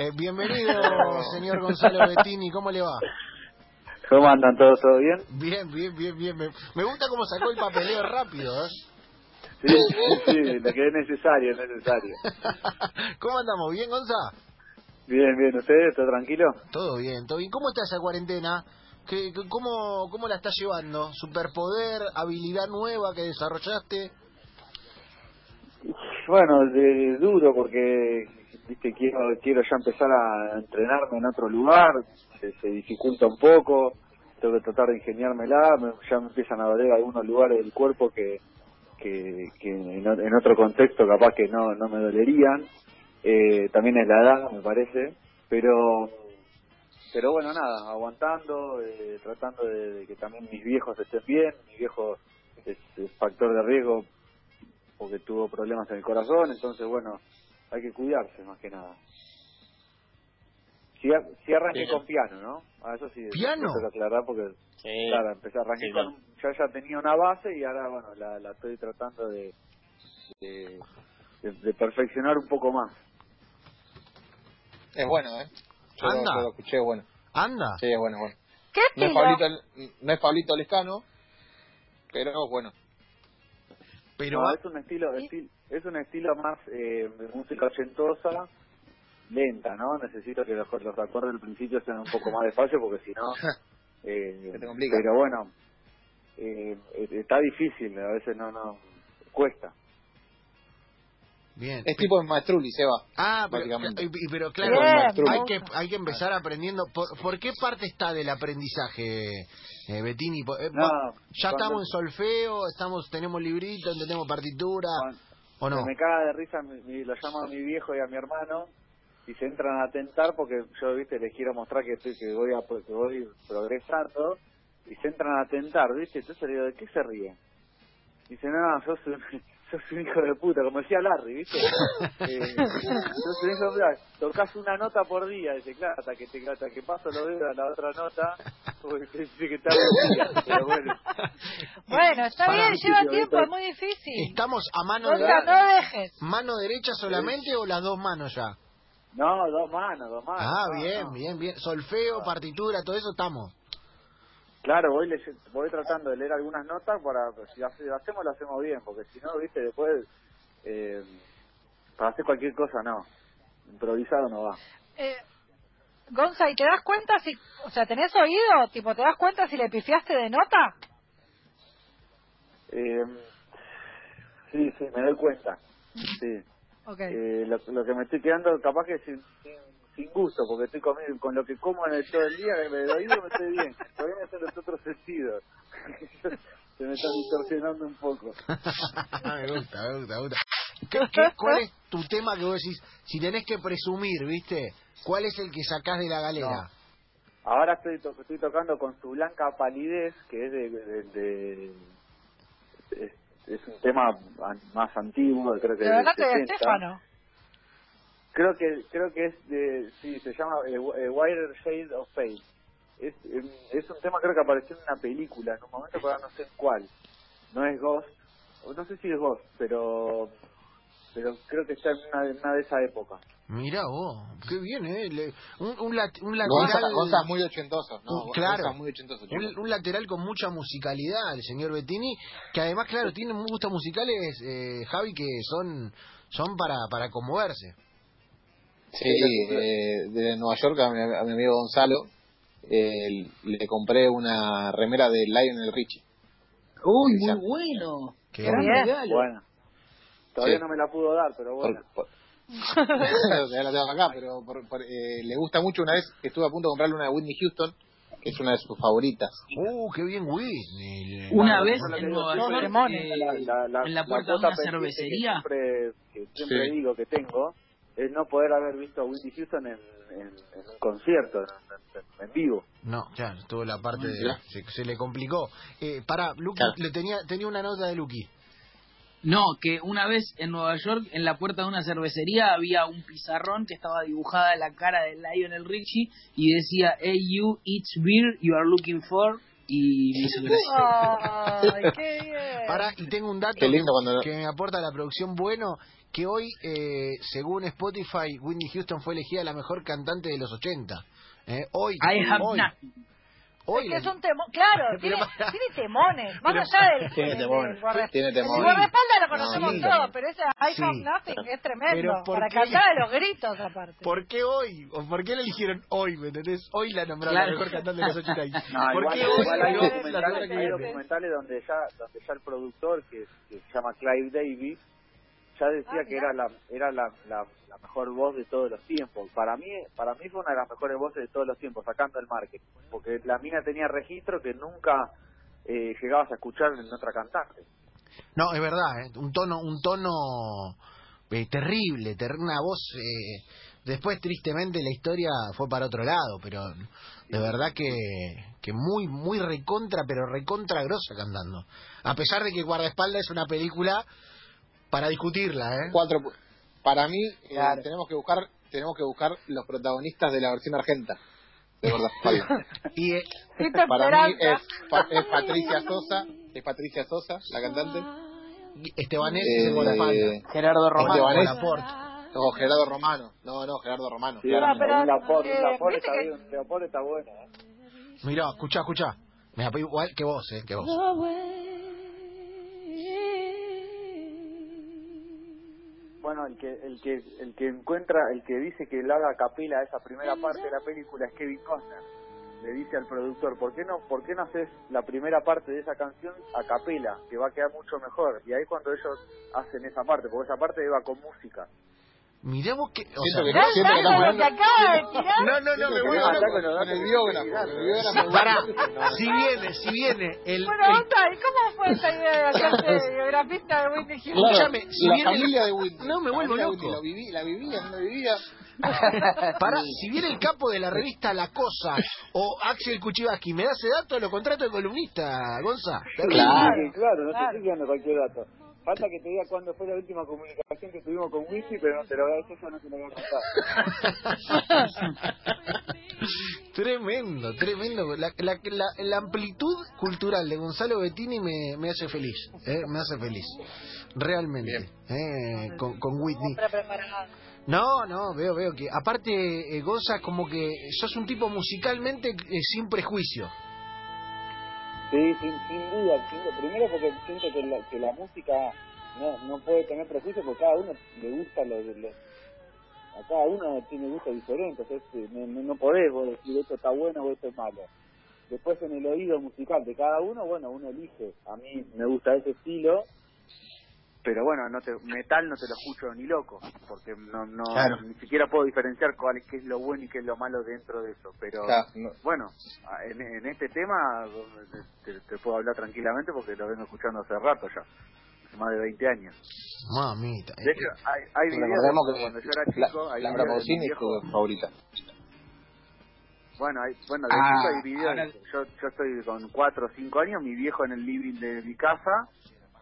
Eh, bienvenido, señor Gonzalo Bettini, ¿cómo le va? ¿Cómo andan todos? ¿Todo bien? Bien, bien, bien, bien. Me, me gusta cómo sacó el papeleo rápido, ¿eh? Sí, sí, lo que es necesario, es necesario. ¿Cómo andamos? ¿Bien, Gonza? Bien, bien, ¿ustedes? ¿Todo tranquilo? Todo bien, todo bien. ¿Cómo está esa cuarentena? ¿Qué, qué- cómo, ¿Cómo la está llevando? ¿Superpoder, habilidad nueva que desarrollaste? Bueno, de, duro porque viste quiero quiero ya empezar a entrenarme en otro lugar, se, se dificulta un poco, tengo que tratar de ingeniármela, me- ya me empiezan a doler algunos lugares del cuerpo que que, en, otro contexto capaz que no no me dolerían, eh, también es la edad me parece, pero pero bueno nada, aguantando, eh, tratando de, que también mis viejos estén bien, mi viejo es, es factor de riesgo porque tuvo problemas en el corazón, entonces bueno, hay que cuidarse más que nada. Sí, a- sí arranqué Piano. con piano, ¿no? A eso sí, ¿Piano? que aclarar porque, Sí. claro, empecé a arranqué Sí, con, un- ya ya tenía una base y ahora, bueno, la, la estoy tratando de, de, de- de perfeccionar un poco más. Es bueno, ¿eh? Yo, lo- Anda. yo lo escuché, es bueno. ¿Anda? Sí, es bueno, bueno. ¿Qué No es? Pablito, no es Pablito Lescano, pero bueno. Pero, No, es un estilo, esti- es un estilo más eh, música ochentosa, lenta, ¿no? Necesito que los, los acordes del principio sean un poco más despacio porque si no... eh, te complica. Pero bueno, eh, eh, está difícil, a veces no, no, cuesta. Bien. Es tipo de Maestruli, Seba. Ah, pero, pero claro, Bien, hay que hay que empezar aprendiendo. ¿Por, por qué parte está del aprendizaje, eh, Bettini? Eh, No, va- ya cuando- estamos en solfeo, estamos tenemos librito, entendemos partitura, Cuando- ¿o no? Se me caga de risa, mi- mi- lo llamo a mi viejo y a mi hermano y se entran a tentar porque yo, viste, les quiero mostrar que estoy que voy, a, que voy progresando y se entran a tentar, viste, entonces le digo, ¿de qué se ríen? Dice, no, yo soy, yo soy un hijo de puta, como decía Larry, ¿viste? eh, soy un hijo de puta, tocas una nota por día, dice, claro, hasta que, te, hasta que paso los dedos a la otra nota, porque dice que está día, pero bueno. Bueno, está Para, bien, lleva tiempo, es muy difícil. ¿Estamos a mano derecha, no dejes. mano derecha solamente o las dos manos ya? No, dos manos, dos manos. Ah, no, bien, no. bien, bien. Solfeo, partitura, todo eso estamos. Claro, voy, leye- voy tratando de leer algunas notas para, pues, si hace- hacemos, lo hacemos bien, porque si no, viste, después, eh, para hacer cualquier cosa, no. Improvisado no va. Eh, Gonza, ¿y te das cuenta si, o sea, tenés oído? Tipo, ¿te das cuenta si le pifiaste de nota? Eh, sí, sí, me doy cuenta. Sí. Ok. Eh, lo, lo que me estoy quedando, capaz que sin, sin, sin gusto, porque estoy comiendo, con lo que como en el, todo el día, me oído me estoy bien. Todavía me hacen los otros sentidos. Se me está distorsionando un poco. me gusta, me gusta, me gusta. ¿Qué, qué- cuál es tu tema que vos decís, si tenés que presumir, viste? ¿Cuál es el que sacás de la galera? Ahora estoy, to- estoy tocando con su blanca palidez, que es de... de- de- es, es un tema an- más antiguo, creo que De del verdad que de 60. Estefano. Creo que creo que es de... Sí, se llama eh, eh, Wider Shade of Fate. Es, em, es un tema creo que apareció en una película en un momento, pero no sé en cuál. No es Ghost, no sé si es Ghost, pero pero creo que está en una, en una de esa época. Mirá vos, qué bien, ¿eh? Le- un, un, lat- un lateral... Gonza es muy ochentoso, ¿no? Uh, claro. Muy. Un, un lateral con mucha musicalidad, el señor Bettini, que además, claro, tiene gustos musicales, eh, Javi, que son son para, para conmoverse. Sí, eh, de Nueva York a mi, a mi amigo Gonzalo eh, le compré una remera de Lionel Richie. Uy, muy bueno. Qué Gran bien. regalo. Bueno, todavía Sí. no me la pudo dar, pero bueno. por- ya la tengo acá, pero por- por- eh, le gusta mucho. Una vez estuve a punto de comprarle una de Whitney Houston, que es una de sus favoritas. Uh, qué bien, Whitney. Una No, vez en Nueva York, eh, en la puerta de una cervecería, Que siempre, que siempre Sí. digo que tengo es no poder haber visto a Whitney Houston en, en, en un concierto, en, vivo. No, claro, tuvo la parte de... Se, se le complicó. Eh, pará, Luqui, Claro. le tenía, tenía una nota de Luqui. No, que una vez en Nueva York, en la puerta de una cervecería, había un pizarrón que estaba dibujada la cara de Lionel Richie y decía, Hey, you, each beer you are looking for y viceversa. Ay, qué bien. Y tengo un dato Qué lindo cuando- que me aporta la producción bueno, que hoy, eh, según Spotify, Whitney Houston fue elegida la mejor cantante de los 80. Eh, hoy, I have hoy. Hoy Es que es un temón, claro, tiene, tiene temones, más allá del, Tiene temones, del guarda- tiene el temones. guardaespaldas lo No, conocemos sí. todos, pero ese I Sí. have nothing es tremendo, Pero ¿por para qué? cantar a los gritos aparte. ¿Por qué hoy? ¿O por qué la eligieron hoy? ¿Me entendés? Hoy la nombraron Claro. la mejor cantante de los 80. y- No, ¿Por igual, qué hoy? igual hay documentales, hay documentales donde ya, donde ya el productor, que, que se llama Clive Davis, ya decía Ah, que era la era la, la, la mejor voz de todos los tiempos. Para mí para mí fue una de las mejores voces de todos los tiempos, sacando el marketing. Porque la mina tenía registro que nunca eh, llegabas a escuchar en otra cantante. No, es verdad, ¿eh? un tono, un tono eh, terrible, ter- una voz. eh, después, tristemente, la historia fue para otro lado, pero de verdad que, que muy, muy recontra, pero recontra grosa cantando. A pesar de que Guardaespaldas es una película para discutirla, ¿eh? Cuatro. Para mí, eh, tenemos que buscar tenemos que buscar los protagonistas de la versión argenta. De verdad. Y eh, Para mí es, es Patricia Sosa, es Patricia Sosa, la cantante. Estebanés Eh, guardaespaldas. Gerardo Romano. Estebanés. Laporte. No, Gerardo Romano. No, no, Gerardo Romano. Sí, pero, Laporte, eh, está que- bien, está. ¿eh? Mirá, escuchá, escuchá. Me igual que vos, ¿eh? Que vos. Bueno, el que el que el que encuentra, el que dice que le haga a capela esa primera parte de la película es Kevin Costner. Le dice al productor, ¿por qué no por qué no haces la primera parte de esa canción a capela, que va a quedar mucho mejor? Y ahí cuando ellos hacen esa parte, porque esa parte iba con música. Mirá vos que... O sea, que el siento que acaba de tirar. No, no, no, me loco. hablando con el biógrafo. Pará, si viene, si viene el... Bueno, el- onda, ¿y cómo fue esa idea de hacerte biografista de Whitney Houston? Claro, Escúchame, si la viene- familia de Whitney. No, me la vuelvo loco. Whitney, Lo viví, la vivía, no la vivía. Pará, si viene el capo de la revista La Cosa o Axel Kuchibaski, ¿me da ese dato? Lo contrato de columnista, Gonza. Claro. Claro, no te estoy dando cualquier dato. Falta que te diga cuándo fue la última comunicación que tuvimos con Wisi, pero no te lo voy a decir, yo no te lo voy a contar. tremendo, tremendo. La, la, la, la amplitud cultural de Gonzalo Bettini me, me hace feliz, ¿eh? me hace feliz. Realmente. ¿eh? con, con Whitney. No, no, veo, veo que aparte eh, como que sos un tipo musicalmente eh, sin prejuicio. Sí, sin, sin duda. Primero porque siento que la, que la música no, no puede tener prejuicio porque cada uno le gusta lo de los... A cada uno tiene gustos diferentes, entonces no, no, no podés decir esto está bueno o esto es malo. Después en el oído musical de cada uno, bueno, uno elige. A mí me gusta ese estilo, pero bueno, no te, metal no te lo escucho ni loco, porque no, no Claro. ni siquiera puedo diferenciar cuál es, qué es lo bueno y qué es lo malo dentro de eso. Pero Claro, no. bueno, en, en este tema te, te puedo hablar tranquilamente porque lo vengo escuchando hace rato ya, hace más de 20 años. Mamita. De hecho, hay, hay videos que cuando yo era la, chico, hay la videos de mi Pausini es tu favorita. Bueno, hay, bueno, de Ah, chico hay videos. ahora- Yo, yo estoy con 4 o 5 años, mi viejo en el living de mi casa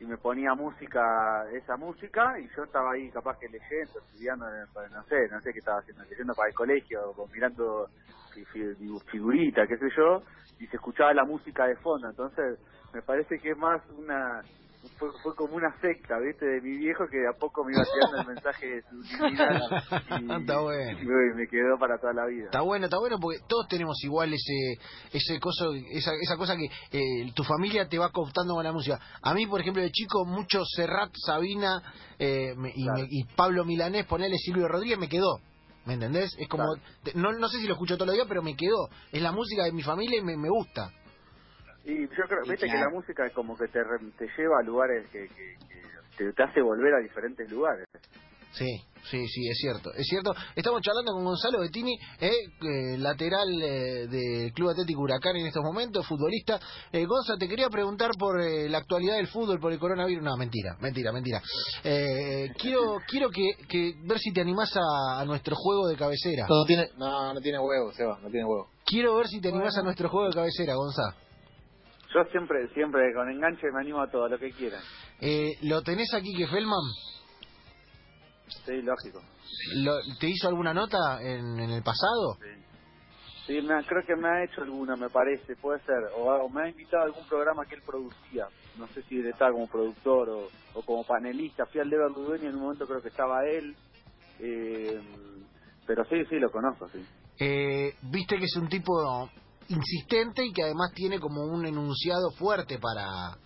y me ponía música, esa música, y yo estaba ahí capaz que leyendo, estudiando, eh, no sé, no sé qué estaba haciendo, leyendo para el colegio, o mirando figuritas, qué sé yo, y se escuchaba la música de fondo, entonces me parece que es más una fue, fue como una secta, ¿viste? De mi viejo que de a poco me iba tirando el mensaje subliminal y, Está bueno. y me, quedó para toda la vida. Está bueno, está bueno porque todos tenemos igual ese ese coso, esa, esa cosa que eh, tu familia te va cooptando con la música. A mí, por ejemplo, de chico, mucho Serrat, Sabina eh, me- y, Claro. me- y Pablo Milanés, ponele Silvio Rodríguez, me quedó. ¿Me entendés? Es como, Claro. te- no, no sé si lo escucho todos los días, pero me quedó. Es la música de mi familia y me, me gusta. Y yo creo, Y viste que la música es como que te, re- te lleva a lugares que, que, que te, hace volver a diferentes lugares. Sí, sí, sí, es cierto, es cierto. Estamos charlando con Gonzalo Bettini, eh, eh, lateral eh, del Club Atlético Huracán en estos momentos, futbolista. Eh, Gonza, te quería preguntar por eh, la actualidad del fútbol, por el coronavirus. No, mentira, mentira, mentira. Eh, quiero quiero que, que ver si te animás a, a nuestro juego de cabecera. No tiene, no, no tiene huevo, Seba, no tiene huevo. Quiero ver si te animás a nuestro juego de cabecera, Gonza. Yo siempre, siempre con enganche me animo a todo, lo que quieran. Eh, ¿Lo tenés aquí que Feldman? Sí, lógico. ¿Lo- ¿Te hizo alguna nota en, en el pasado? Sí. Sí, me creo que me ha hecho alguna, me parece, puede ser. O, o me ha invitado a algún programa que él producía. No sé si él estaba como productor o, o como panelista. Fui al Ludueña y en un momento creo que estaba él. Eh, pero sí, sí, lo conozco, sí. Eh, Viste que es un tipo insistente y que además tiene como un enunciado fuerte para,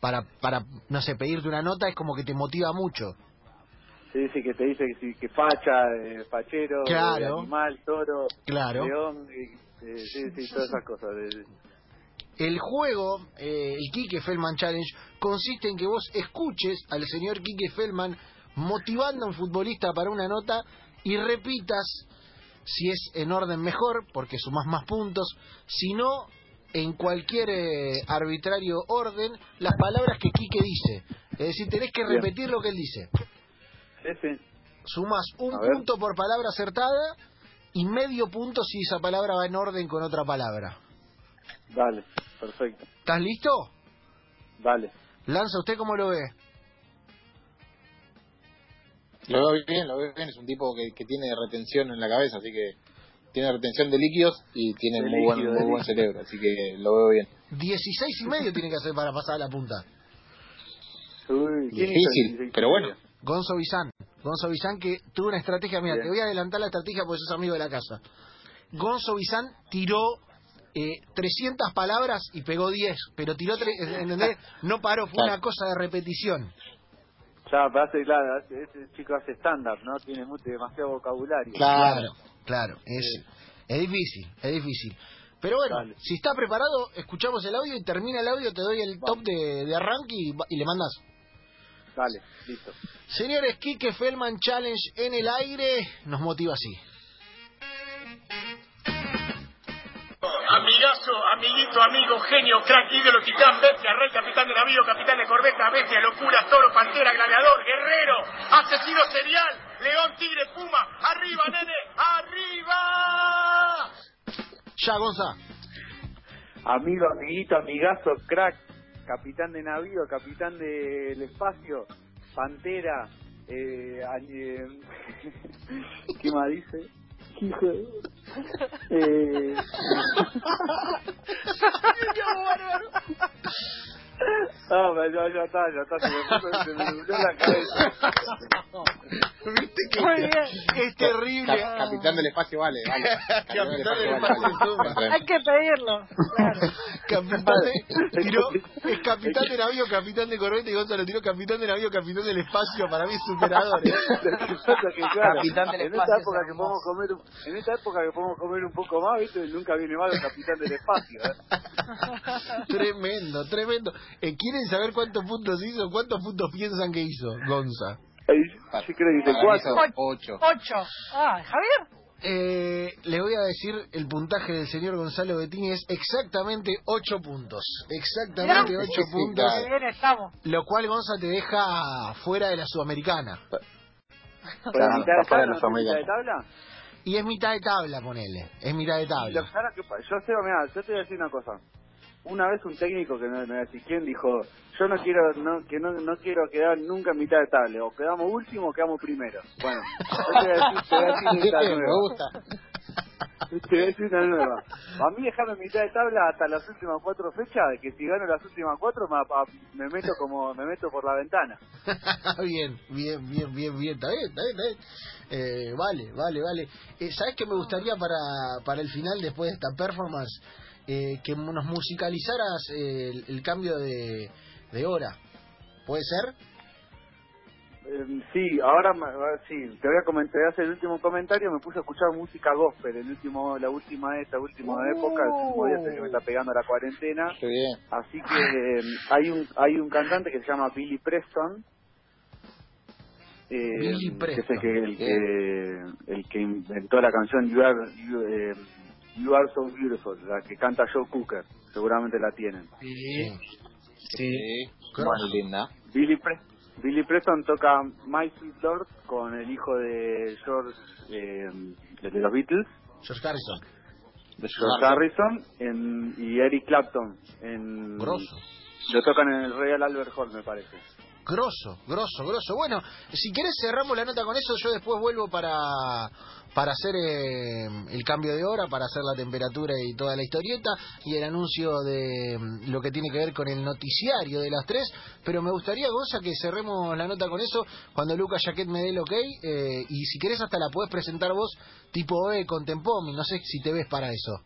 para, para no sé, pedirte una nota, es como que te motiva mucho. Sí, sí, que te dice que, que facha, eh, fachero, Claro. eh, animal, toro, Claro. león, eh, sí, sí, todas esas cosas. El juego, eh, el Kike Feldman Challenge, consiste en que vos escuches al señor Kike Feldman motivando a un futbolista para una nota y repitas, si es en orden mejor, porque sumás más puntos, si no, en cualquier eh, arbitrario orden, las palabras que Kike dice. Es decir, tenés que Bien. repetir lo que él dice. Sí, sí. Sumás un A ver. punto por palabra acertada y medio punto si esa palabra va en orden con otra palabra. Dale, perfecto. ¿Estás listo? Dale. Lanza, ¿usted cómo lo ve? Lo veo bien, lo veo bien. Es un tipo que, que tiene retención en la cabeza, así que tiene retención de líquidos y tiene De muy, buen, muy buen cerebro, así que lo veo bien. 16 y medio tiene que hacer para pasar a la punta. Uy, ¿quién hizo Difícil, pero bueno. Gonzo Bizán. Gonzo Bizán que tuvo una estrategia. Mira, Bien. te voy a adelantar la estrategia porque sos amigo de la casa. Gonzo Bizán tiró eh, 300 palabras y pegó 10, pero tiró, tre- ¿entendés? No paró, fue Claro. una cosa de repetición. Ya, pero hace, claro, hace- ese chico hace stand-up, ¿no? Tiene mucho, demasiado vocabulario. Claro, claro, es, es difícil, es difícil. Pero bueno, Dale. si está preparado, escuchamos el audio y termina el audio, te doy el top de, de arranque y, va- y le mandas. Dale, listo. Señores, Kike Feldman Challenge en el aire nos motiva así. Amigazo, amiguito, amigo, genio, crack, ídolo, titán, bestia, rey, capitán de navío, capitán de corbeta, bestia, locura, toro, pantera, gladiador, guerrero, asesino serial, león, tigre, puma, arriba, nene, arriba. Ya, Gonza. Amigo, amiguito, amigazo, crack, capitán de navío, capitán del espacio, pantera, eh, eh, ¿qué más dice? Hijo de- eh, Ah, pero ya, ya está, ya está, se me, puso- se me nubló la cabeza. Viste que Muy bien. es terrible. Cap- capitán del espacio vale, vale. Capitán del espacio. Hay que pedirlo. Claro. Capitán de, tiró, es capitán de navío, capitán de corbeta y Gonzalo tiró capitán de navío, capitán del espacio. Para mí es superador. ¿eh? Que claro, Capitán del en espacio esta época es que podemos comer en esta época que podemos comer un poco más viste nunca viene mal el capitán del espacio ¿eh? tremendo, tremendo. Eh, ¿Quieren saber cuántos puntos hizo? ¿Cuántos puntos piensan que hizo Gonza? Sí creo que dice Para mí cuatro ocho. Ocho. Ah, Javier. Eh, le voy a decir el puntaje del señor Gonzalo Bettini es exactamente 8 puntos. Exactamente Mirá. 8 Sí, puntos. claro. Bien estamos. Lo cual Gonza te deja fuera de la Sudamericana. ¿Por Claro, mitad de está fuera de tabla? ¿no es mitad de tabla? Y es mitad de tabla, ponele. Es mitad de Lo tabla. que pasa yo sé, mira, yo te voy a decir una cosa. Una vez un técnico que me, me quién dijo, yo no quiero no, que no, no quiero quedar nunca en mitad de tabla, o quedamos último o quedamos primero. Bueno, yo te voy a decir, te voy a decir esta Me nueva. gusta. Te voy a decir una nueva. A mí dejarme mitad de tabla hasta las últimas cuatro fechas, que si gano las últimas cuatro me, meto como me meto por la ventana. bien, bien, bien, bien, bien. Está bien, está bien, está bien. Eh, vale, vale, vale. Eh, ¿Sabes qué me gustaría para, para el final, después de esta performance? Eh, que nos musicalizaras el, el cambio de, de hora. ¿Puede ser? Eh, sí, ahora sí, te voy a comentar, hacer el último comentario, me puse a escuchar música gospel, el último, la última esta última época, el último día este que me está pegando la cuarentena, Qué bien. así que eh, hay un hay un cantante que se llama Billy Preston, eh, Billy que es el Preston, que, el que el que inventó la canción You Are You, eh, You Are So Beautiful, la que canta Joe Cooker, seguramente la tienen. Sí. Sí. Cross. Muy linda. Billy, Pre- Billy Preston toca My Sweet Lord con el hijo de George, eh, de los Beatles, George Harrison. De George Harrison en, y Eric Clapton. En, Grosso. Lo tocan en el Royal Albert Hall, me parece. Grosso, grosso, grosso. Bueno, si querés cerramos la nota con eso, yo después vuelvo para para hacer eh, el cambio de hora, para hacer la temperatura y toda la historieta y el anuncio de mm, lo que tiene que ver con el noticiario de las tres, pero me gustaría, Gonza, que cerremos la nota con eso cuando Lucas Jaquet me dé el ok eh, y si querés hasta la podés presentar vos tipo E con Tempomi, no sé si te ves para eso.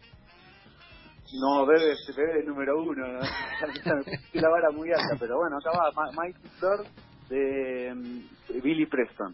No, bebé, bebé es número uno. ¿no? la vara muy alta, pero bueno, acá va Mike Flor de mm, Billy Preston.